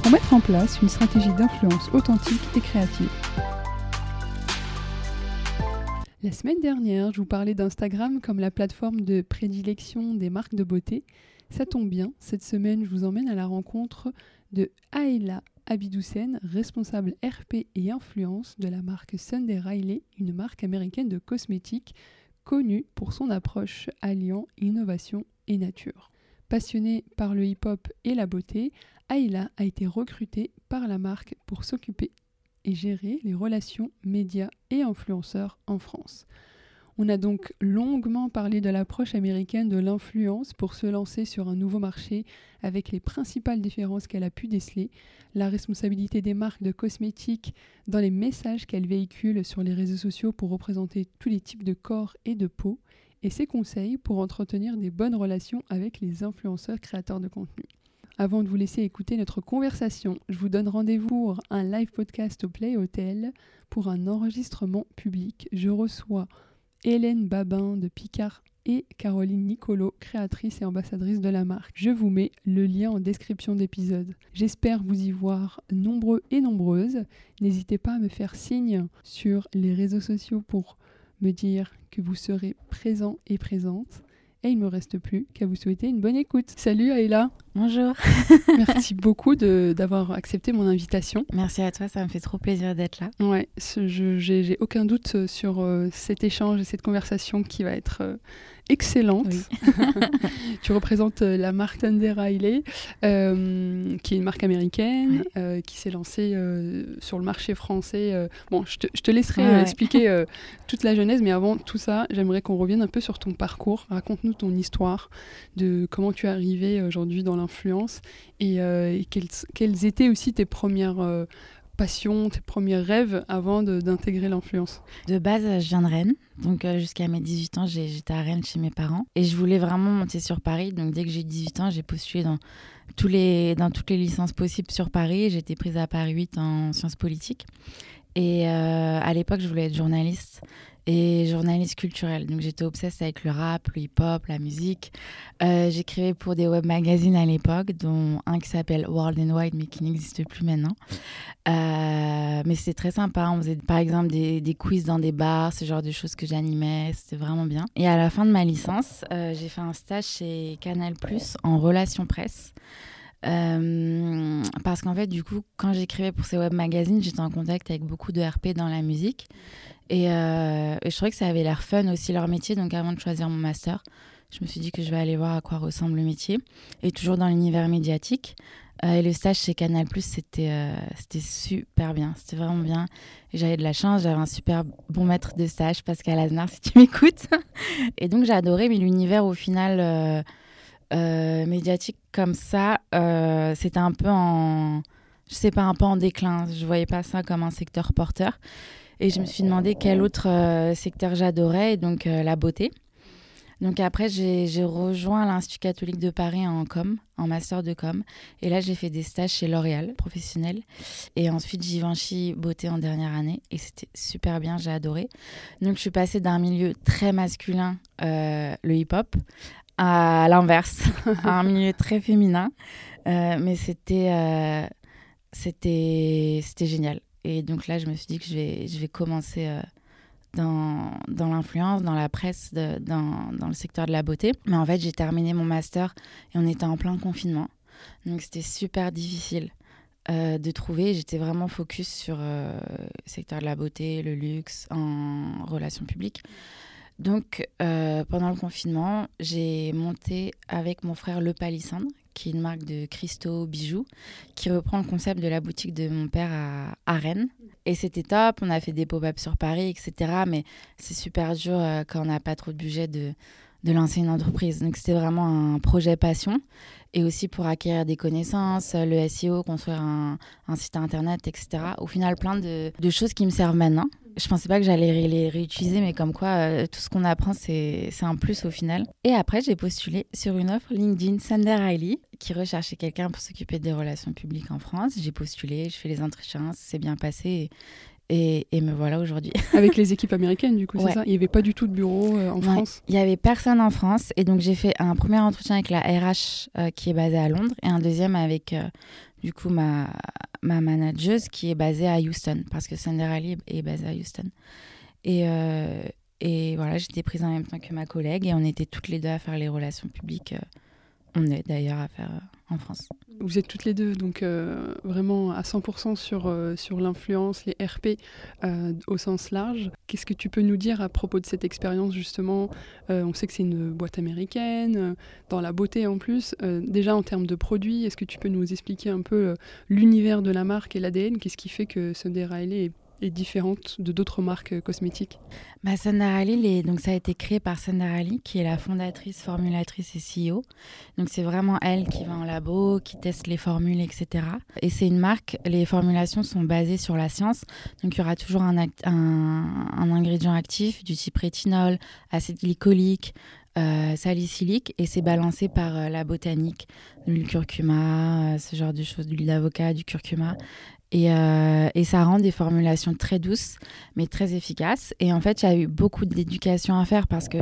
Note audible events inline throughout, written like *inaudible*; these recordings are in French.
pour mettre en place une stratégie d'influence authentique et créative. La semaine dernière, je vous parlais d'Instagram comme la plateforme de prédilection des marques de beauté. Ça tombe bien, cette semaine, je vous emmène à la rencontre de Aïla Abidoussen, responsable RP et influence de la marque Sunday Riley, une marque américaine de cosmétiques connue pour son approche alliant innovation et nature. Passionnée par le hip-hop et la beauté, Aïla a été recrutée par la marque pour s'occuper et gérer les relations médias et influenceurs en France. On a donc longuement parlé de l'approche américaine de l'influence pour se lancer sur un nouveau marché avec les principales différences qu'elle a pu déceler, la responsabilité des marques de cosmétiques dans les messages qu'elles véhiculent sur les réseaux sociaux pour représenter tous les types de corps et de peau, et ses conseils pour entretenir des bonnes relations avec les influenceurs créateurs de contenu. Avant de vous laisser écouter notre conversation, je vous donne rendez-vous pour un live podcast au Play Hotel pour un enregistrement public. Je reçois Hélène Babin de Picard et Caroline Nicolo, créatrice et ambassadrice de la marque. Je vous mets le lien en description d'épisode. J'espère vous y voir nombreux et nombreuses. N'hésitez pas à me faire signe sur les réseaux sociaux pour me dire que vous serez présent et présente. Et il ne me reste plus qu'à vous souhaiter une bonne écoute. Salut Aïla Bonjour. *laughs* Merci *laughs* beaucoup d'avoir accepté mon invitation. Merci à toi, ça me fait trop plaisir d'être là. Ouais, j'ai aucun doute sur euh, cet échange et cette conversation qui va être euh, excellente. *laughs* tu représentes euh, la marque Thunder Riley, qui est une marque américaine, qui s'est lancée sur le marché français. bon, je te, je te laisserai expliquer *laughs* toute la genèse, mais avant tout ça, j'aimerais qu'on revienne un peu sur ton parcours. Raconte-nous ton histoire, de comment tu es arrivé aujourd'hui dans l'influence et, euh, quelles, étaient aussi tes premières euh, passions, tes premiers rêves avant d'intégrer l'influence De base, je viens de Rennes. Donc euh, jusqu'à mes 18 ans, j'étais à Rennes chez mes parents. Et je voulais vraiment monter sur Paris. Donc dès que j'ai 18 ans, j'ai postulé dans, tous les, dans toutes les licences possibles sur Paris. J'étais prise à Paris 8 en sciences politiques. Et à l'époque, je voulais être journaliste et journaliste culturelle. Donc j'étais obsesse avec le rap, le hip-hop, la musique. Euh, j'écrivais pour des web magazines à l'époque, dont un qui s'appelle World and Wide, mais qui n'existe plus maintenant. Euh, mais c'était très sympa. On faisait par exemple des, des, quiz dans des bars, ce genre de choses que j'animais. C'était vraiment bien. Et à la fin de ma licence, euh, j'ai fait un stage chez Canal Plus en relations presse. Parce qu'en fait, du coup, quand j'écrivais pour ces web magazines, j'étais en contact avec beaucoup de RP dans la musique. Euh, et, je trouvais que ça avait l'air fun aussi leur métier. Donc avant de choisir mon master, je me suis dit que je vais aller voir à quoi ressemble le métier. Et toujours dans l'univers médiatique. Euh, et le stage chez Canal, c'était euh, c'était super bien. C'était vraiment bien. J'avais de la chance, j'avais un super bon maître de stage, Pascal Aznar, si tu m'écoutes. *laughs* et donc j'ai adoré, mais l'univers au final médiatique comme ça, c'était un peu en. Je sais pas, un peu en déclin. Je voyais pas ça comme un secteur porteur. Et je me suis demandé quel autre euh, secteur j'adorais, et donc euh, la beauté. Donc après, j'ai rejoint l'Institut catholique de Paris en com, en master de com. Et là, j'ai fait des stages chez L'Oréal, professionnel. Et ensuite, Givenchy beauté en dernière année. Et c'était super bien, j'ai adoré. Donc je suis passée d'un milieu très masculin, euh, le hip-hop, à l'inverse, à *laughs* un milieu très féminin. mais c'était c'était génial. Et donc là, je me suis dit que je vais, je vais commencer euh, dans, dans l'influence, dans la presse, dans, dans, le secteur de la beauté. Mais en fait, j'ai terminé mon master et on était en plein confinement. Donc c'était super difficile euh, de trouver. J'étais vraiment focus sur euh, le secteur de la beauté, le luxe, en relations publiques. Donc, pendant le confinement, j'ai monté avec mon frère Le Palissandre, qui est une marque de cristaux bijoux, qui reprend le concept de la boutique de mon père à, Rennes. Et c'était top, on a fait des pop-up sur Paris, etc. Mais c'est super dur euh, quand on n'a pas trop de budget de, de lancer une entreprise. Donc c'était vraiment un projet passion et aussi pour acquérir des connaissances, le SEO, construire un, site internet, etc. Au final, plein de, choses qui me servent maintenant. Je pensais pas que j'allais les réutiliser, mais comme quoi euh, tout ce qu'on apprend, c'est un plus au final. Et après, j'ai postulé sur une offre LinkedIn Sander Riley, qui recherchait quelqu'un pour s'occuper des relations publiques en France. J'ai postulé, je fais les entretiens, c'est bien passé. Et, me voilà aujourd'hui. *laughs* Avec les équipes américaines, du coup, c'est ça? Il n'y avait pas du tout de bureau euh, en France? Il n'y avait personne en France. Et donc, j'ai fait un premier entretien avec la RH euh, qui est basée à Londres et un deuxième avec, euh, du coup, ma, ma manageuse qui est basée à Houston, parce que Sander Ali est basée à Houston. Et, et voilà, j'étais prise en même temps que ma collègue et on était toutes les deux à faire les relations publiques. On est d'ailleurs à faire en France. Vous êtes toutes les deux donc euh, vraiment à 100% sur, euh, sur l'influence, les RP euh, au sens large. Qu'est-ce que tu peux nous dire à propos de cette expérience justement On sait que c'est une boîte américaine, dans la beauté en plus. déjà en termes de produits, est-ce que tu peux nous expliquer un peu l'univers de la marque et l'ADN Qu'est-ce qui fait que Sunday Riley est est différente de d'autres marques cosmétiques bah, Ali, donc ça a été créé par Sandra Ali, qui est la fondatrice, formulatrice et CEO. Donc c'est vraiment elle qui va en labo, qui teste les formules, etc. Et c'est une marque, les formulations sont basées sur la science. Donc il y aura toujours un, ingrédient actif du type rétinol, acide glycolique, euh, salicylique et c'est balancé par euh, la botanique, l'huile curcuma, euh, ce genre de choses, l'huile d'avocat, du curcuma. Euh, et, ça rend des formulations très douces, mais très efficaces. Et en fait, il y a eu beaucoup d'éducation à faire parce que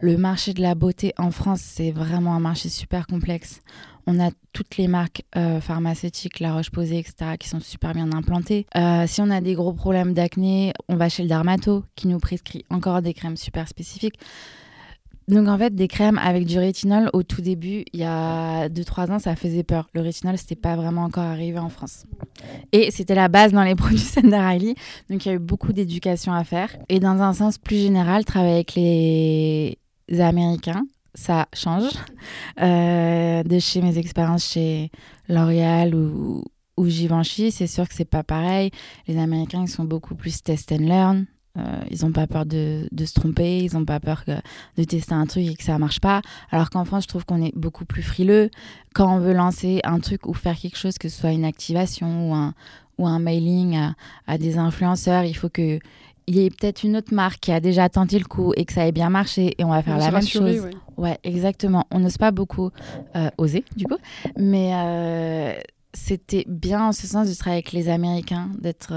le marché de la beauté en France, c'est vraiment un marché super complexe. On a toutes les marques euh, pharmaceutiques, La Roche-Posay, etc., qui sont super bien implantées. Euh, si on a des gros problèmes d'acné, on va chez le dermato, qui nous prescrit encore des crèmes super spécifiques. Donc en fait, des crèmes avec du rétinol, au tout début, il y a 2-3 ans, ça faisait peur. Le rétinol, c'était pas vraiment encore arrivé en France. Et c'était la base dans les *laughs* produits Riley. Donc il y a eu beaucoup d'éducation à faire. Et dans un sens plus général, travailler avec les Américains, ça change. Euh, de chez mes expériences chez L'Oréal ou, ou Givenchy, c'est sûr que c'est pas pareil. Les Américains, ils sont beaucoup plus test and learn. Euh, ils n'ont pas peur de, de, se tromper, ils n'ont pas peur de tester un truc et que ça marche pas. Alors qu'en France, je trouve qu'on est beaucoup plus frileux. Quand on veut lancer un truc ou faire quelque chose, que ce soit une activation ou un, ou un mailing à, à des influenceurs, il faut que il y ait peut-être une autre marque qui a déjà tenté le coup et que ça ait bien marché et on va faire la même chose. Ouais. exactement. On n'ose pas beaucoup euh, oser, du coup. Mais euh, c'était bien en ce sens de travailler avec les Américains, d'être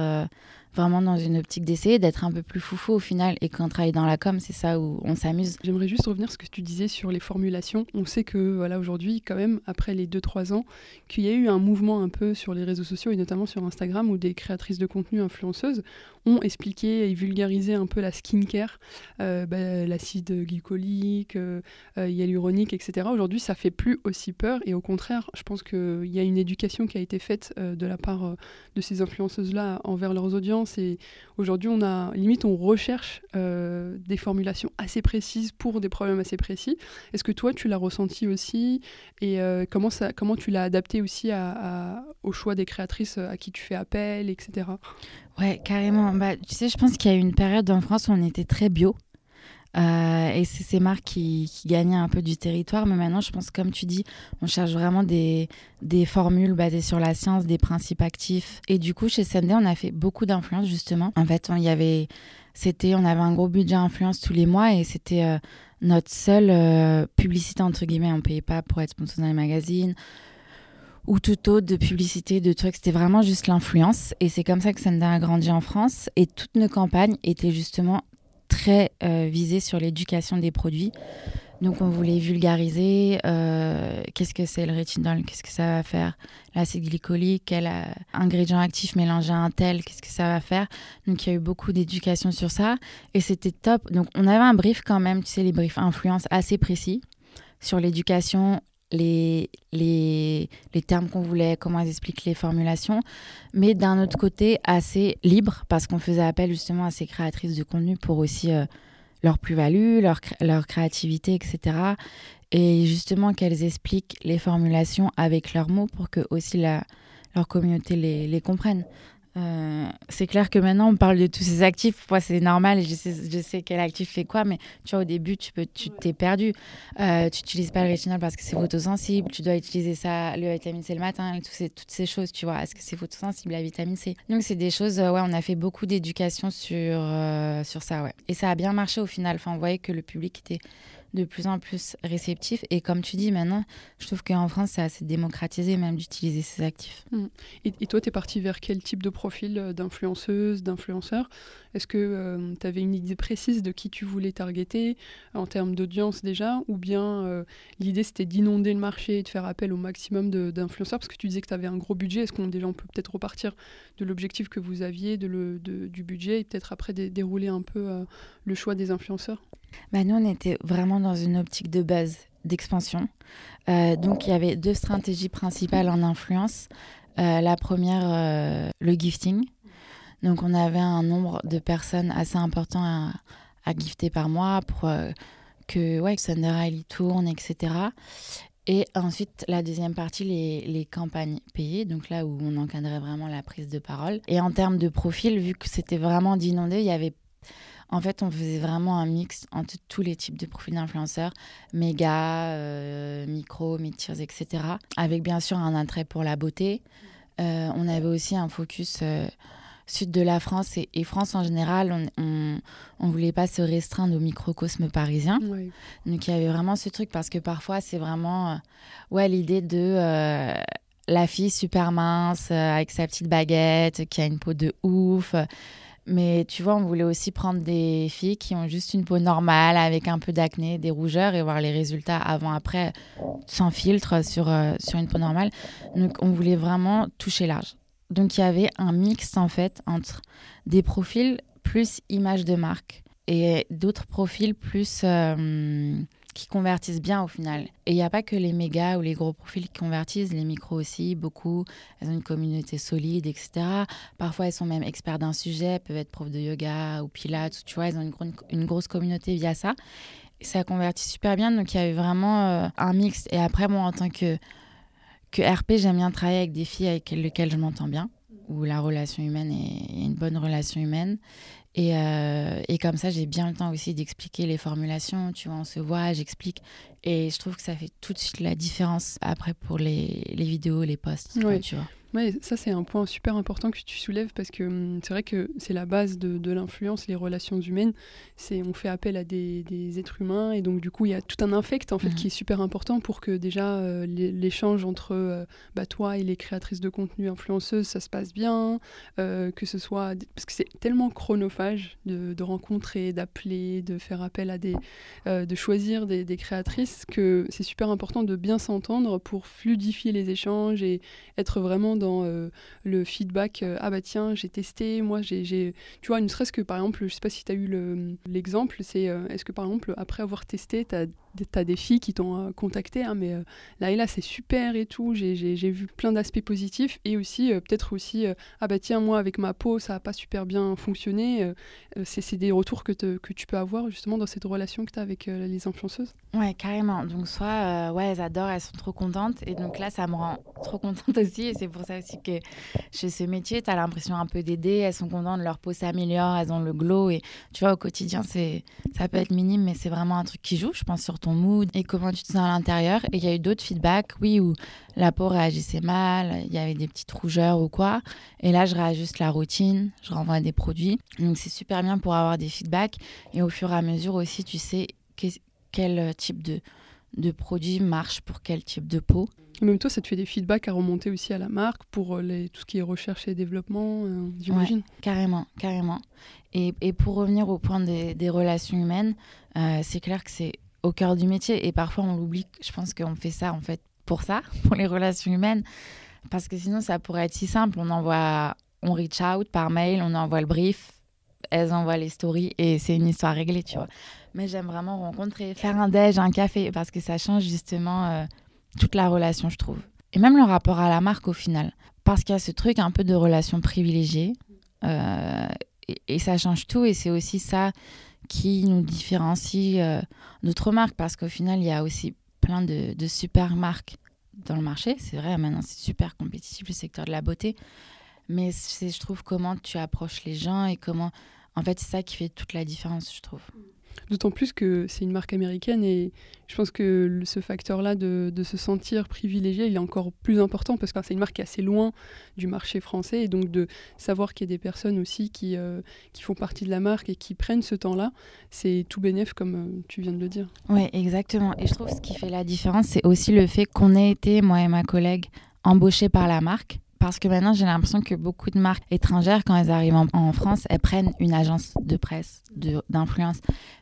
vraiment dans une optique d'essayer d'être un peu plus foufou au final. Et quand on travaille dans la com, c'est ça où on s'amuse. J'aimerais juste revenir sur ce que tu disais sur les formulations. On sait que voilà aujourd'hui, quand même, après les 2-3 ans, qu'il y a eu un mouvement un peu sur les réseaux sociaux et notamment sur Instagram où des créatrices de contenu influenceuses ont expliqué et vulgarisé un peu la skincare, euh, bah, l'acide glycolique, euh, euh, hyaluronique, etc. Aujourd'hui, ça fait plus aussi peur et au contraire, je pense qu'il y a une éducation qui a été faite de la part de ces influenceuses-là envers leurs audiences et aujourd'hui, on a limite on recherche des formulations assez précises pour des problèmes assez précis. Est-ce que toi, tu l'as ressenti aussi et comment ça, comment tu l'as adapté aussi au choix des créatrices à qui tu fais appel, etc. Ouais, carrément. Bah, tu sais, je pense qu'il y a eu une période en France où on était très bio. Euh, et c'est ces marques qui, qui, gagnaient un peu du territoire. Mais maintenant, je pense, comme tu dis, on cherche vraiment des, formules basées sur la science, des principes actifs. Et du coup, chez Sunday, on a fait beaucoup d'influence, justement. En fait, il y avait, c'était, on avait un gros budget influence tous les mois et c'était euh, notre seule euh, publicité, entre guillemets. On payait pas pour être sponsor dans les magazines ou tout autre de publicité, de trucs. C'était vraiment juste l'influence. Et c'est comme ça que Sender a grandi en France. Et toutes nos campagnes étaient justement très euh, visées sur l'éducation des produits. Donc on voulait vulgariser euh, qu'est-ce que c'est le rétinol, qu'est-ce que ça va faire, l'acide glycolique, quel euh, ingrédient actif mélangé à un tel, qu'est-ce que ça va faire. Donc il y a eu beaucoup d'éducation sur ça et c'était top. Donc on avait un brief quand même, tu sais, les briefs influence assez précis sur l'éducation, les, les, les termes qu'on voulait, comment ils expliquent les formulations, mais d'un autre côté assez libre parce qu'on faisait appel justement à ces créatrices de contenu pour aussi euh, leur plus-value, leur, leur créativité, etc. Et justement qu'elles expliquent les formulations avec leurs mots pour que aussi la, leur communauté les, les comprenne. Euh, c'est clair que maintenant on parle de tous ces actifs. Moi, c'est normal je sais, quel actif fait quoi, mais tu vois, au début, tu peux, t'es perdu. Euh, tu n'utilises pas le rétinol parce que c'est photosensible. Tu dois utiliser ça, le vitamine C le matin, toutes ces, toutes ces choses, tu vois. Est-ce que c'est photosensible, la vitamine C? Donc, c'est des choses, ouais, on a fait beaucoup d'éducation sur, sur ça, ouais. Et ça a bien marché au final. Enfin, on voyait que le public était de plus en plus réceptif. Et comme tu dis, maintenant, je trouve qu'en France, c'est assez démocratisé même d'utiliser ces actifs. Mm. Et, toi, tu es parti vers quel type de profil euh, d'influenceuse, d'influenceur? Est-ce que euh, tu avais une idée précise de qui tu voulais targeter en termes d'audience déjà Ou bien euh, l'idée, c'était d'inonder le marché et de faire appel au maximum d'influenceurs? Parce que tu disais que tu avais un gros budget. Est-ce qu'on déjà on peut peut-être repartir de l'objectif que vous aviez, du budget, et peut-être après dérouler un peu le choix des influenceurs? Bah, Nous, on était vraiment dans une optique de base, d'expansion. Euh, donc, il y avait deux stratégies principales en influence. Euh, la première, euh, le gifting. Donc, on avait un nombre de personnes assez important à, gifter par mois pour que ouais, Thunder tourne, etc. Et ensuite, la deuxième partie, les, campagnes payées, donc là où on encadrait vraiment la prise de parole. Et en termes de profil, vu que c'était vraiment d'inonder, il y avait en fait, on faisait vraiment un mix entre tous les types de profils d'influenceurs, méga, euh, micro, mid-tiers, etc. Avec bien sûr un attrait pour la beauté. Euh, on avait aussi un focus euh, sud de la France et, France en général. On ne voulait pas se restreindre au microcosme parisien. Donc il y avait vraiment ce truc parce que parfois c'est vraiment ouais, l'idée de la fille super mince avec sa petite baguette qui a une peau de ouf. Mais tu vois, on voulait aussi prendre des filles qui ont juste une peau normale avec un peu d'acné, des rougeurs et voir les résultats avant-après sans filtre sur, euh, sur une peau normale. Donc, on voulait vraiment toucher large. Donc, il y avait un mix en fait entre des profils plus image de marque et d'autres profils plus euh, qui convertissent bien au final. Et il n'y a pas que les méga ou les gros profils qui convertissent, les micros aussi, beaucoup. Elles ont une communauté solide, etc. Parfois, elles sont même experts d'un sujet, peuvent être profs de yoga ou pilates, tu vois, elles ont une, une grosse communauté via ça. Et ça convertit super bien, donc il y avait vraiment euh, un mix. Et après, moi, en tant que, que RP, j'aime bien travailler avec des filles avec lesquelles je m'entends bien où la relation humaine est, une bonne relation humaine. Et, euh, et, comme ça, j'ai bien le temps aussi d'expliquer les formulations. Tu vois, on se voit, j'explique. Et je trouve que ça fait tout de suite la différence après pour les, les vidéos, les posts. Tu vois. Ouais, ça c'est un point super important que tu soulèves parce que hum, c'est vrai que c'est la base de, de l'influence, les relations humaines. C'est on fait appel à des, des, êtres humains et donc du coup il y a tout un infect en fait mhm. qui est super important pour que déjà euh, l'échange entre euh, bah, toi et les créatrices de contenu influenceuses ça se passe bien, euh, que ce soit parce que c'est tellement chronophage de, de rencontrer, d'appeler, de faire appel à des, de choisir des, des créatrices que c'est super important de bien s'entendre pour fluidifier les échanges et être vraiment dans euh, le feedback. Euh, ah bah tiens, j'ai testé, moi j'ai. Tu vois, ne serait-ce que par exemple, je sais pas si tu as eu l'exemple, c'est euh, est-ce que par exemple, après avoir testé, tu as t'as des filles qui t'ont euh, contacté, hein, mais euh, là et là c'est super et tout, j'ai vu plein d'aspects positifs et aussi euh, peut-être aussi, ah bah tiens moi avec ma peau ça n'a pas super bien fonctionné, c'est des retours que, tu peux avoir justement dans cette relation que tu as avec les influenceuses? Ouais carrément, donc soit ouais elles adorent, elles sont trop contentes et donc là ça me rend trop contente *laughs* aussi et c'est pour ça aussi que chez ce métier tu as l'impression un peu d'aider, elles sont contentes, leur peau s'améliore, elles ont le glow et tu vois au quotidien ça peut être minime mais c'est vraiment un truc qui joue je pense mood et comment tu te sens à l'intérieur. Et il y a eu d'autres feedbacks, oui, où la peau réagissait mal, il y avait des petites rougeurs ou quoi. Et là, je réajuste la routine, je renvoie des produits. Donc c'est super bien pour avoir des feedbacks. Et au fur et à mesure aussi, tu sais quel type de, de produit marche pour quel type de peau. En même temps, ça te fait des feedbacks à remonter aussi à la marque pour euh, les, tout ce qui est recherche et développement, euh, j'imagine. carrément, carrément. Et, et, pour revenir au point des, des relations humaines, euh, c'est clair que c'est au cœur du métier. Et parfois, on l'oublie. Je pense qu'on fait ça, en fait, pour ça, *laughs* pour les relations humaines. Parce que sinon, ça pourrait être si simple. On envoie, on reach out par mail, on envoie le brief, elles envoient les stories et c'est une histoire réglée, tu vois. Mais j'aime vraiment rencontrer, faire un déj, un café, parce que ça change justement euh, toute la relation, je trouve. Et même le rapport à la marque au final. Parce qu'il y a ce truc un peu de relation privilégiée. Euh, et, et, ça change tout. Et c'est aussi ça qui nous différencie euh, d'autres marques parce qu'au final, il y a aussi plein de, super marques dans le marché. C'est vrai, maintenant, c'est super compétitif le secteur de la beauté. Mais c'est, je trouve, comment tu approches les gens et comment. En fait, c'est ça qui fait toute la différence, je trouve. D'autant plus que c'est une marque américaine et je pense que ce facteur-là de, se sentir privilégié, il est encore plus important parce que c'est une marque qui est assez loin du marché français et donc de savoir qu'il y a des personnes aussi qui, euh, qui font partie de la marque et qui prennent ce temps-là, c'est tout bénéf comme euh, tu viens de le dire. Oui, exactement. Et je trouve ce qui fait la différence, c'est aussi le fait qu'on ait été, moi et ma collègue, embauchés par la marque parce que maintenant, j'ai l'impression que beaucoup de marques étrangères, quand elles arrivent en, France, elles prennent une agence de presse, d'influence,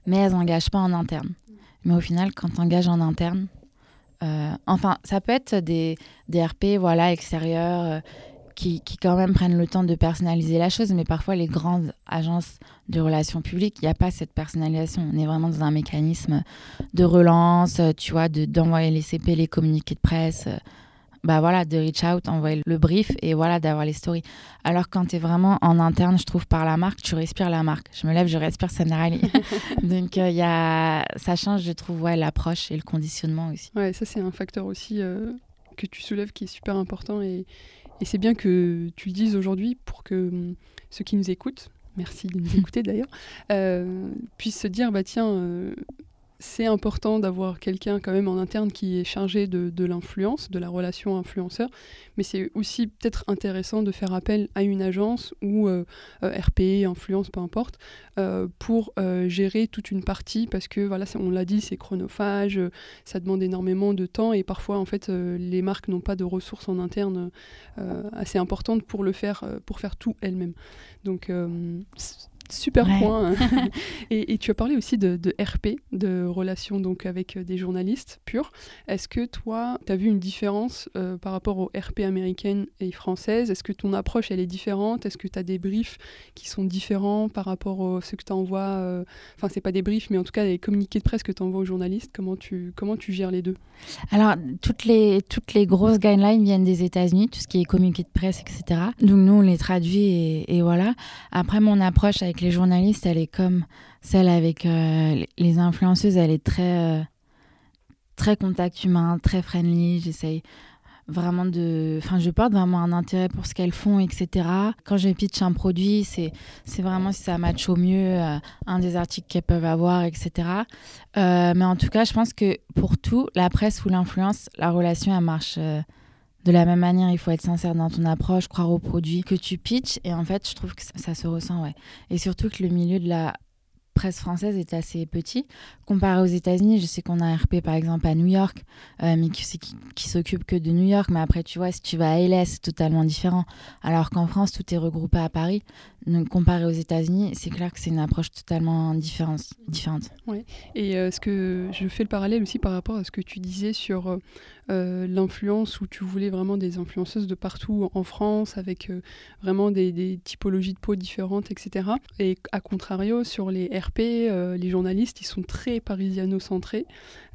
mais elles n'engagent pas en interne. Mais au final, quand tu engages en interne, euh, enfin, ça peut être des, des RP voilà, extérieurs euh, qui, qui, quand même prennent le temps de personnaliser la chose, mais parfois les grandes agences de relations publiques, il n'y a pas cette personnalisation. On est vraiment dans un mécanisme de relance, tu vois, d'envoyer les CP, les communiqués de presse bah voilà, de reach out, envoyer le brief et voilà, d'avoir les stories. Alors quand tu es vraiment en interne, je trouve, par la marque, tu respires la marque. Je me lève, je respire Sanarali. *laughs* Donc il y a... ça change, je trouve, ouais, l'approche et le conditionnement aussi. Ouais, ça c'est un facteur aussi euh, que tu soulèves qui est super important et, et c'est bien que tu le dises aujourd'hui pour que hum, ceux qui nous écoutent, merci de nous *laughs* écouter d'ailleurs, euh, puissent se dire, bah tiens, euh, c'est important d'avoir quelqu'un quand même en interne qui est chargé de, l'influence, de la relation influenceur, mais c'est aussi peut-être intéressant de faire appel à une agence ou euh, euh, RP, influence, peu importe, euh, pour gérer toute une partie parce que voilà, on l'a dit, c'est chronophage, ça demande énormément de temps et parfois en fait les marques n'ont pas de ressources en interne assez importantes pour le faire, pour faire tout elles-mêmes. Donc Super point. *laughs* *laughs* et, tu as parlé aussi de, RP, de relations donc avec euh, des journalistes purs. Est-ce que toi, tu as vu une différence euh, par rapport aux RP américaines et françaises? Est-ce que ton approche, elle est différente? Est-ce que tu as des briefs qui sont différents par rapport à ce que tu envoies euh, Enfin, c'est pas des briefs, mais en tout cas, les communiqués de presse que tu envoies aux journalistes. Comment tu, comment tu gères les deux? Alors, toutes les, toutes les grosses guidelines viennent des États-Unis, tout ce qui est communiqué de presse, etc. Donc, nous, on les traduit et, et voilà. Après, mon approche avec les journalistes, elle est comme celle avec euh, les influenceuses, elle est très, euh, très contact humain, très friendly. J'essaye vraiment de. Enfin, je porte vraiment un intérêt pour ce qu'elles font, etc. Quand je pitch un produit, c'est, c'est vraiment si ça match au mieux euh, un des articles qu'elles peuvent avoir, etc. mais en tout cas, je pense que pour tout, la presse ou l'influence, la relation, elle marche de la même manière, il faut être sincère dans ton approche, croire au produit que tu pitches. Et en fait, je trouve que ça, se ressent, ouais. Et surtout que le milieu de la presse française est assez petit. Comparé aux États-Unis, je sais qu'on a RP par exemple à New York, euh, mais qui, s'occupe que de New York. Mais après, tu vois, si tu vas à LA, c'est totalement différent. Alors qu'en France, tout est regroupé à Paris. Donc, comparé aux États-Unis, c'est clair que c'est une approche totalement différente. Ouais. Et euh, ce que je fais le parallèle aussi par rapport à ce que tu disais sur euh, l'influence où tu voulais vraiment des influenceuses de partout en France avec euh, vraiment des, typologies de peau différentes, etc. Et à contrario, sur les RP, euh, les journalistes, ils sont très parisiano-centrés.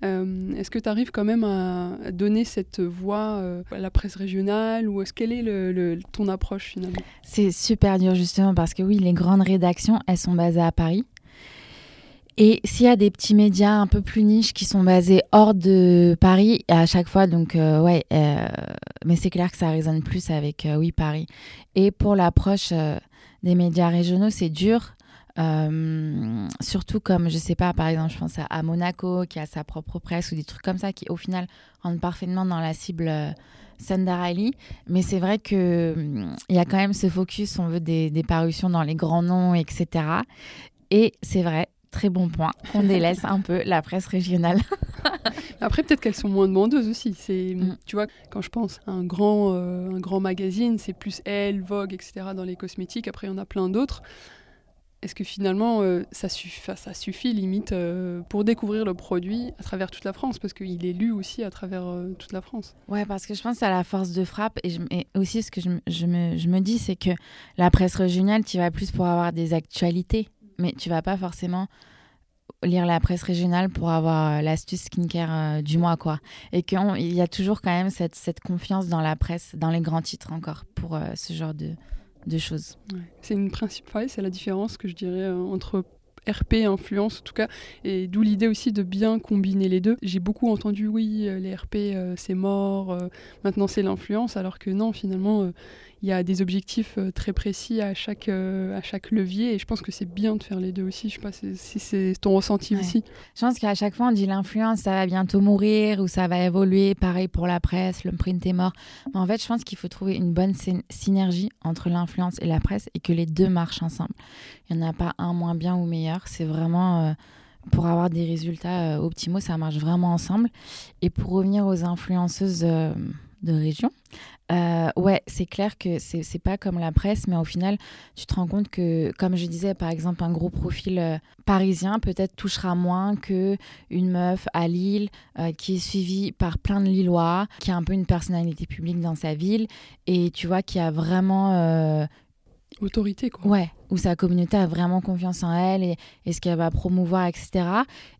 est-ce que tu arrives quand même à donner cette voix à la presse régionale ou est-ce quelle est le, ton approche finalement? C'est super dur justement parce que oui, les grandes rédactions, elles sont basées à Paris. Et s'il y a des petits médias un peu plus niches qui sont basés hors de Paris, à chaque fois, donc euh, ouais, euh, mais c'est clair que ça résonne plus avec euh, oui Paris. Et pour l'approche des médias régionaux, c'est dur. surtout comme, je sais pas, par exemple, je pense à, Monaco qui a sa propre presse ou des trucs comme ça qui, au final, rentrent parfaitement dans la cible Sandar Ali. Mais c'est vrai qu'il il y a quand même ce focus, on veut des parutions dans les grands noms, etc. Et c'est vrai, Très bon point. On délaisse un peu la presse régionale. *laughs* Après, peut-être qu'elles sont moins demandeuses aussi. C'est, mm. tu vois, quand je pense à un grand, euh, un grand magazine, c'est plus Elle, Vogue, etc. dans les cosmétiques. Après, il y en a plein d'autres. Est-ce que finalement, euh, ça, suffit, ça suffit limite euh, pour découvrir le produit à travers toute la France? Parce qu'il est lu aussi à travers toute la France. Ouais, parce que je pense à la force de frappe. Et, aussi, ce que je, je, me, je me dis, c'est que la presse régionale, tu vas plus pour avoir des actualités mais tu vas pas forcément lire la presse régionale pour avoir euh, l'astuce skincare euh, du mois, quoi. Et qu'il y a toujours quand même cette, confiance dans la presse, dans les grands titres encore, pour euh, ce genre de, de choses. C'est une principale, c'est la différence que je dirais entre RP influence en tout cas, et d'où l'idée aussi de bien combiner les deux. J'ai beaucoup entendu oui, les RP c'est mort, maintenant c'est l'influence, alors que non, finalement il y a des objectifs très précis à chaque, à chaque levier. Et je pense que c'est bien de faire les deux aussi. Je sais pas si c'est ton ressenti aussi. Je pense qu'à chaque fois, on dit l'influence, ça va bientôt mourir ou ça va évoluer. Pareil pour la presse, le print est mort. Mais en fait, je pense qu'il faut trouver une bonne synergie entre l'influence et la presse et que les deux marchent ensemble. Il n'y en a pas un moins bien ou meilleur. C'est vraiment pour avoir des résultats euh, optimaux, ça marche vraiment ensemble. Et pour revenir aux influenceuses euh, de région, euh, ouais, c'est clair que c'est pas comme la presse, mais au final, tu te rends compte que, comme je disais, par exemple, un gros profil parisien peut-être touchera moins que une meuf à Lille qui est suivie par plein de Lillois, qui a un peu une personnalité publique dans sa ville et tu vois qui a vraiment autorité, quoi. Ouais, où sa communauté a vraiment confiance en elle et, ce qu'elle va promouvoir, etc.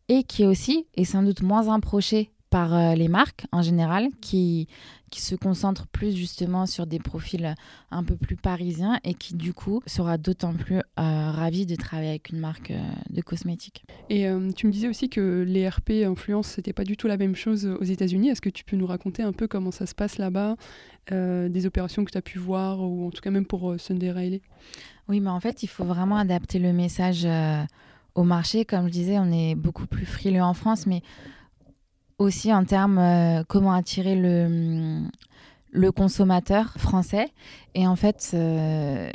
Et qui est aussi, et sans doute moins approchée par euh, les marques en général, qui, qui se concentrent plus justement sur des profils un peu plus parisiens et qui du coup sera d'autant plus euh, ravi de travailler avec une marque euh, de cosmétiques. Et tu me disais aussi que les RP influence, c'était pas du tout la même chose aux États-Unis. Est-ce que tu peux nous raconter un peu comment ça se passe là-bas, des opérations que tu as pu voir, ou en tout cas même pour Sunday Riley Oui, mais en fait, il faut vraiment adapter le message au marché. Comme je disais, on est beaucoup plus frileux en France, mais aussi en termes euh, comment attirer le, le consommateur français. Et en fait, euh,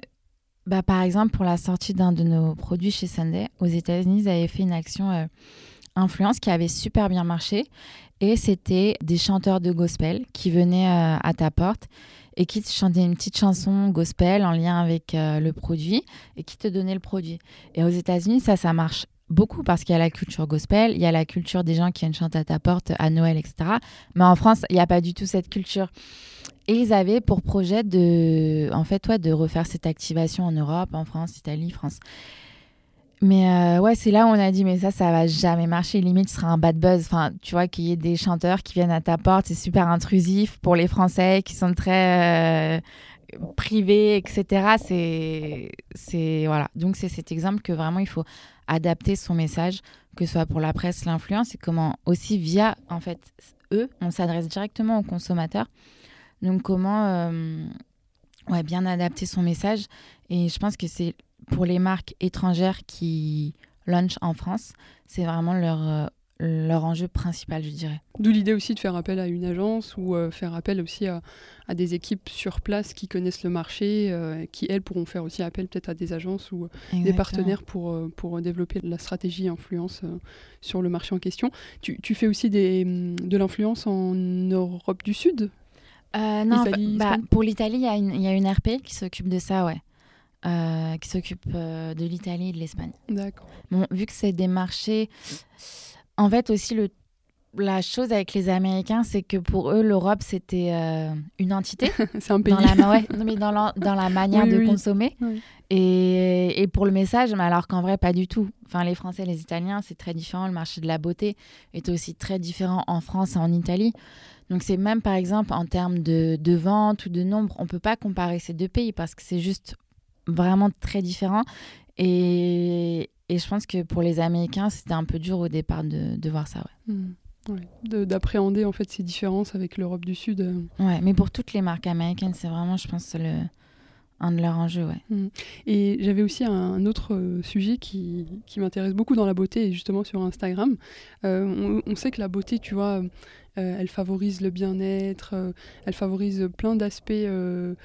bah, par exemple, pour la sortie d'un de nos produits chez Sunday, aux États-Unis, ils avaient fait une action euh, influence qui avait super bien marché. Et c'était des chanteurs de gospel qui venaient à ta porte et qui te chantaient une petite chanson gospel en lien avec le produit et qui te donnaient le produit. Et aux États-Unis, ça, ça marche beaucoup parce qu'il y a la culture gospel, il y a la culture des gens qui viennent chanter à ta porte à Noël, etc. Mais en France, il n'y a pas du tout cette culture. Et ils avaient pour projet de, en fait, ouais, de refaire cette activation en Europe, en France, Italie, France. Mais euh, ouais, c'est là où on a dit, mais ça, ça va jamais marcher. Limite, ce sera un bad buzz. Enfin, tu vois, qu'il y ait des chanteurs qui viennent à ta porte, c'est super intrusif pour les Français qui sont très euh, privés, etc. C'est, c'est voilà. Donc c'est cet exemple que vraiment il faut adapter son message, que ce soit pour la presse, l'influence, et comment aussi via, en fait, eux, on s'adresse directement aux consommateurs. Donc comment euh, bien adapter son message. Et je pense que c'est pour les marques étrangères qui launch en France, c'est vraiment leur, euh, leur enjeu principal, je dirais. D'où l'idée aussi de faire appel à une agence ou euh, faire appel aussi à, des équipes sur place qui connaissent le marché, euh, qui elles pourront faire aussi appel peut-être à des agences ou euh, des partenaires pour, pour développer la stratégie influence sur le marché en question. Tu, tu fais aussi des, mm, de l'influence en Europe du Sud? Non, bah, pour l'Italie, il y, y, a une RP qui s'occupe de ça, ouais. qui s'occupe de l'Italie et de l'Espagne. D'accord. Bon, vu que c'est des marchés en fait, aussi, le, la chose avec les Américains, c'est que pour eux, l'Europe, c'était euh, une entité. *laughs* c'est un pays. Dans la, ouais, mais dans, la, dans la manière de consommer. Et, et, pour le message, mais alors qu'en vrai, pas du tout. Enfin, les Français les Italiens, c'est très différent. Le marché de la beauté est aussi très différent en France et en Italie. Donc, c'est même, par exemple, en termes de, de vente ou de nombre, on ne peut pas comparer ces deux pays parce que c'est juste vraiment très différent. Et, et je pense que pour les Américains, c'était un peu dur au départ de, de voir ça. Ouais. Hmm. D'appréhender en fait ces différences avec l'Europe du Sud. Euh. Ouais, mais pour toutes les marques américaines, c'est vraiment, je pense, le, un de leurs enjeux. Ouais. Hmm. Et j'avais aussi un autre euh, sujet qui, qui m'intéresse beaucoup dans la beauté, et justement sur Instagram. Euh, on, on, sait que la beauté, tu vois, euh, elle favorise le bien-être, euh, elle favorise plein d'aspects euh,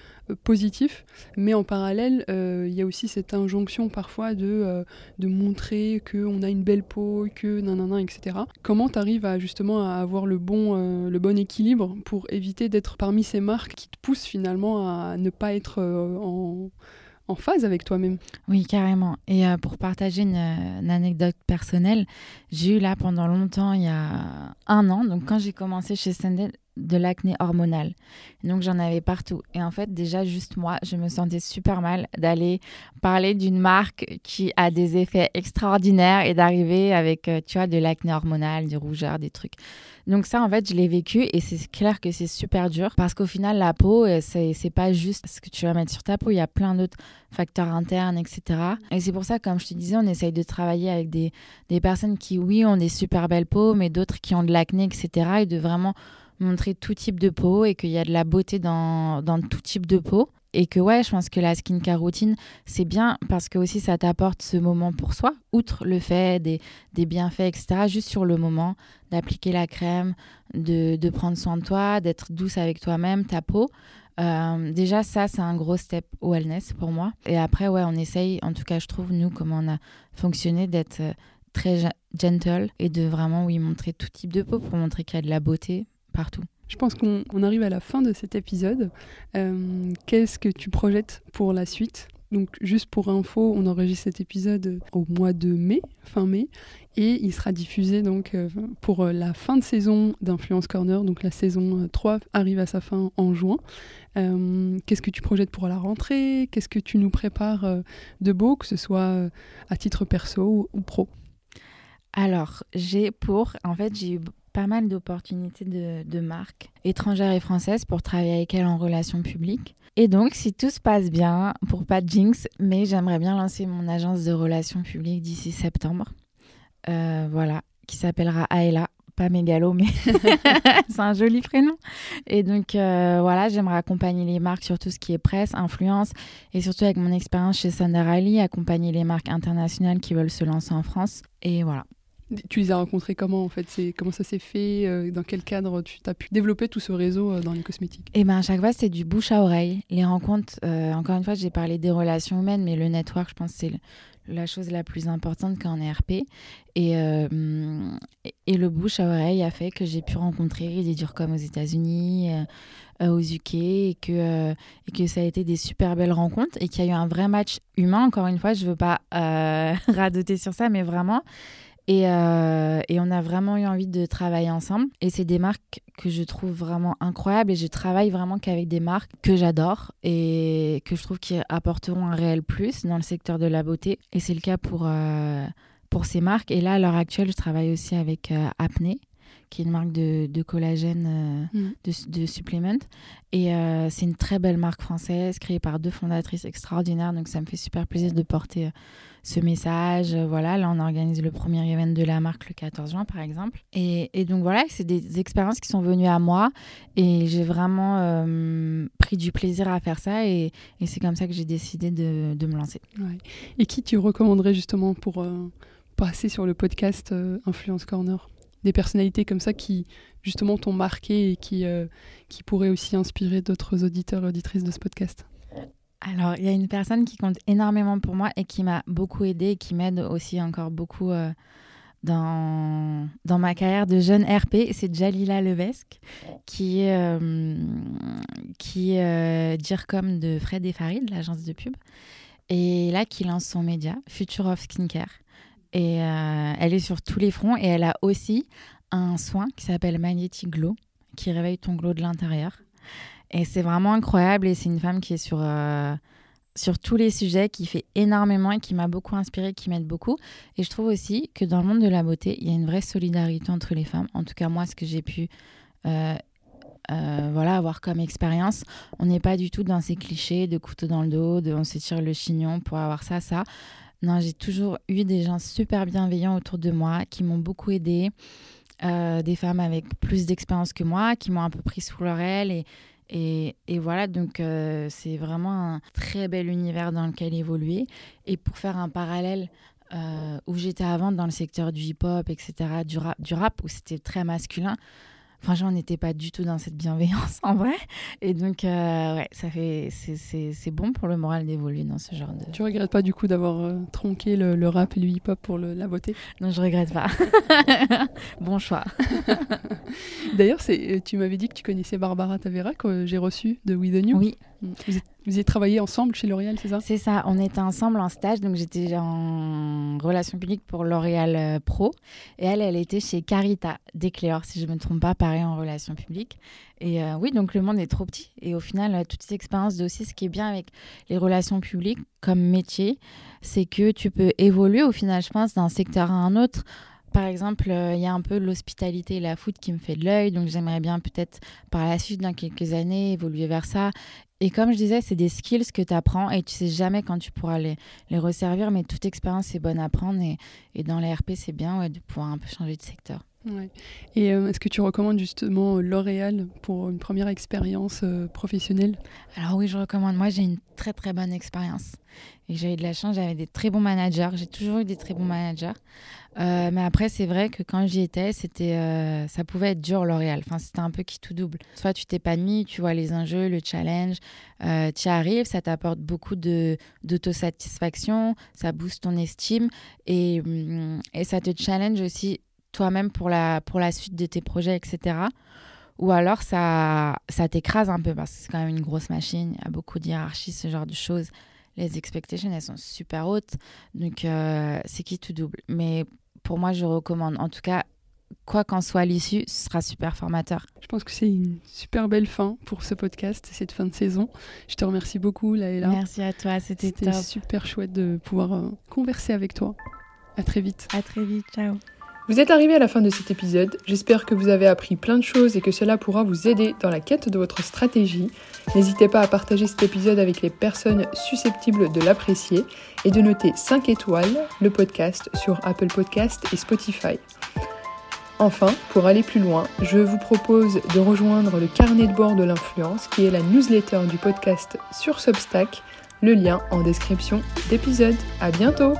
positifs, mais en parallèle, il y a aussi cette injonction parfois de, de montrer qu'on a une belle peau, que nanana, etc. Comment tu arrives justement à avoir le bon, le bon équilibre pour éviter d'être parmi ces marques qui te poussent finalement à ne pas être en en phase avec toi-même. Oui, carrément. Et euh, pour partager une, anecdote personnelle, j'ai eu là pendant longtemps, il y a un an, donc quand j'ai commencé chez Sended, de l'acné hormonal. Donc j'en avais partout. Et en fait, déjà, juste moi, je me sentais super mal d'aller parler d'une marque qui a des effets extraordinaires et d'arriver avec, euh, tu vois, de l'acné hormonal, du rougeur, des trucs. Donc ça, en fait, je l'ai vécu et c'est clair que c'est super dur parce qu'au final, la peau, euh, c'est pas juste ce que tu vas mettre sur ta peau. Il y a plein d'autres facteurs internes, etc. Et c'est pour ça, comme je te disais, on essaye de travailler avec des, des personnes qui, oui, ont des super belles peaux, mais d'autres qui ont de l'acné, etc. Et de vraiment montrer tout type de peau et qu'il y a de la beauté dans, dans, tout type de peau. et que ouais, je pense que la skincare routine, c'est bien parce que aussi ça t'apporte ce moment pour soi, outre le fait des, des bienfaits, etc. Juste sur le moment, d'appliquer la crème, de, de, prendre soin de toi, d'être douce avec toi-même, ta peau. Euh, déjà, ça, c'est un gros step wellness pour moi. Et après, ouais, on essaye, en tout cas, je trouve, nous, comment on a fonctionné, d'être euh, très gentle et de vraiment, oui, montrer tout type de peau pour montrer qu'il y a de la beauté partout. Je pense qu'on arrive à la fin de cet épisode. Euh, qu'est-ce que tu projettes pour la suite? Donc juste pour info, on enregistre cet épisode au mois de mai, fin mai, et il sera diffusé donc euh, pour euh, la fin de saison d'Influence Corner. Donc la saison 3 arrive à sa fin en juin. Qu'est-ce que tu projettes pour la rentrée? Qu'est-ce que tu nous prépares de beau, que ce soit à titre perso ou, pro? Alors, j'ai pour, en fait, j'ai eu pas mal d'opportunités de, marques étrangères et françaises pour travailler avec elles en relations publiques. Et donc, si tout se passe bien, pour pas de jinx, mais j'aimerais bien lancer mon agence de relations publiques d'ici septembre. Euh, voilà, qui s'appellera Aela. Pas mégalo, mais *laughs* c'est un joli prénom. Et donc, euh, voilà, j'aimerais accompagner les marques sur tout ce qui est presse, influence, et surtout avec mon expérience chez Sandra Ali, accompagner les marques internationales qui veulent se lancer en France. Et voilà. Tu les as rencontrés comment en fait? C'est Comment ça s'est fait? Euh, Dans quel cadre tu as pu développer tout ce réseau euh, dans les cosmétiques? Eh ben, à chaque fois, c'est du bouche à oreille. Les rencontres, euh, encore une fois, j'ai parlé des relations humaines, mais le network, je pense, c'est la chose la plus importante quand on est RP. Et, et le bouche à oreille a fait que j'ai pu rencontrer des comme aux États-Unis, aux UK, et que, et que ça a été des super belles rencontres et qu'il y a eu un vrai match humain. Encore une fois, je ne veux pas *laughs* radoter sur ça, mais vraiment. Euh, et, on a vraiment eu envie de travailler ensemble. Et c'est des marques que je trouve vraiment incroyables. Et je travaille vraiment qu'avec des marques que j'adore et que je trouve qui apporteront un réel plus dans le secteur de la beauté. Et c'est le cas pour, euh, pour ces marques. Et là, à l'heure actuelle, je travaille aussi avec euh, Apnée qui est une marque de, collagène, mm. de, de supplement. Et c'est une très belle marque française, créée par deux fondatrices extraordinaires. Donc ça me fait super plaisir de porter ce message. Euh, voilà, là, on organise le premier event de la marque le 14 juin, par exemple. Et, donc voilà, c'est des expériences qui sont venues à moi et j'ai vraiment euh, pris du plaisir à faire ça et, c'est comme ça que j'ai décidé de, me lancer. Et qui tu recommanderais justement pour euh, passer sur le podcast Influence Corner? Des personnalités comme ça qui justement t'ont marqué et qui, qui pourraient aussi inspirer d'autres auditeurs et auditrices de ce podcast? Alors, il y a une personne qui compte énormément pour moi et qui m'a beaucoup aidée et qui m'aide aussi encore beaucoup euh, dans, dans ma carrière de jeune RP. C'est Jalila Levesque, qui est, euh, qui euh, DIRCOM de Fred et Farid, l'agence de pub. Et là, qui lance son média, Future of Skincare. Et elle est sur tous les fronts et elle a aussi un soin qui s'appelle Magnetic Glow, qui réveille ton glow de l'intérieur. Et c'est vraiment incroyable. Et c'est une femme qui est sur, euh, sur tous les sujets, qui fait énormément et qui m'a beaucoup inspirée, qui m'aide beaucoup. Et je trouve aussi que dans le monde de la beauté, il y a une vraie solidarité entre les femmes. En tout cas, moi, ce que j'ai pu euh, euh, voilà, avoir comme expérience, on n'est pas du tout dans ces clichés de couteau dans le dos, de on s'étire le chignon pour avoir ça, ça. Non, j'ai toujours eu des gens super bienveillants autour de moi qui m'ont beaucoup aidée. des femmes avec plus d'expérience que moi qui m'ont un peu pris sous leur aile et, et, voilà, donc euh, c'est vraiment un très bel univers dans lequel évoluer. Et pour faire un parallèle euh, où j'étais avant dans le secteur du hip-hop, etc., du du rap où c'était très masculin, Franchement, on n'était pas du tout dans cette bienveillance *laughs* en vrai. Et donc, euh, ouais, ça fait, c'est bon pour le moral d'évoluer dans ce genre de. Tu regrettes pas du coup d'avoir euh, tronqué le, rap et le hip-hop pour la beauté? Non, je regrette pas. *laughs* bon choix. *laughs* D'ailleurs, tu m'avais dit que tu connaissais Barbara Tavera que j'ai reçue de We the New. Oui. Vous, vous avez travaillé ensemble chez L'Oréal, c'est ça? C'est ça, on était ensemble en stage, donc j'étais en relation publique pour L'Oréal euh, Pro, et elle, elle était chez Carita d'Ecléor, si je ne me trompe pas, en relation publique. Et euh, oui, donc le monde est trop petit, et au final, euh, toutes ces expériences aussi, ce qui est bien avec les relations publiques comme métier, c'est que tu peux évoluer au final, je pense, d'un secteur à un autre par exemple, il y a un peu l'hospitalité et la foot qui me fait de l'œil, donc j'aimerais bien peut-être par la suite, dans quelques années, évoluer vers ça et comme je disais, c'est des skills que tu apprends et tu sais jamais quand tu pourras les, les resservir, mais toute expérience est bonne à prendre. Et, et dans les RP, c'est bien de pouvoir un peu changer de secteur. Et est-ce que tu recommandes justement L'Oréal pour une première expérience professionnelle? Alors oui, je recommande. Moi, j'ai une très très bonne expérience. Et j'ai eu de la chance, j'avais des très bons managers. J'ai toujours eu des très bons managers. Euh, mais après, c'est vrai que quand j'y étais, c'était, euh, ça pouvait être dur L'Oréal. Enfin, c'était un peu qui tout double. Soit tu t'épanouis, tu vois les enjeux, le challenge, euh, tu arrives, ça t'apporte beaucoup de, d'autosatisfaction, ça booste ton estime et, mm, et ça te challenge aussi toi-même pour la, pour la suite de tes projets, etc. Ou alors ça, ça t'écrase un peu parce que c'est quand même une grosse machine, il y a beaucoup d'hierarchie, ce genre de choses les expectations, elles sont super hautes. Donc, c'est qui tout double. Mais pour moi, je recommande. En tout cas, quoi qu'en soit l'issue, ce sera super formateur. Je pense que c'est une super belle fin pour ce podcast, cette fin de saison. Je te remercie beaucoup, Laëla. Merci à toi, c'était super chouette de pouvoir euh, converser avec toi. À très vite. À très vite, ciao. Vous êtes arrivé à la fin de cet épisode, j'espère que vous avez appris plein de choses et que cela pourra vous aider dans la quête de votre stratégie. N'hésitez pas à partager cet épisode avec les personnes susceptibles de l'apprécier et de noter 5 étoiles le podcast sur Apple Podcast et Spotify. Enfin, pour aller plus loin, je vous propose de rejoindre le carnet de bord de l'influence qui est la newsletter du podcast sur Substack, le lien en description d'épisode. À bientôt!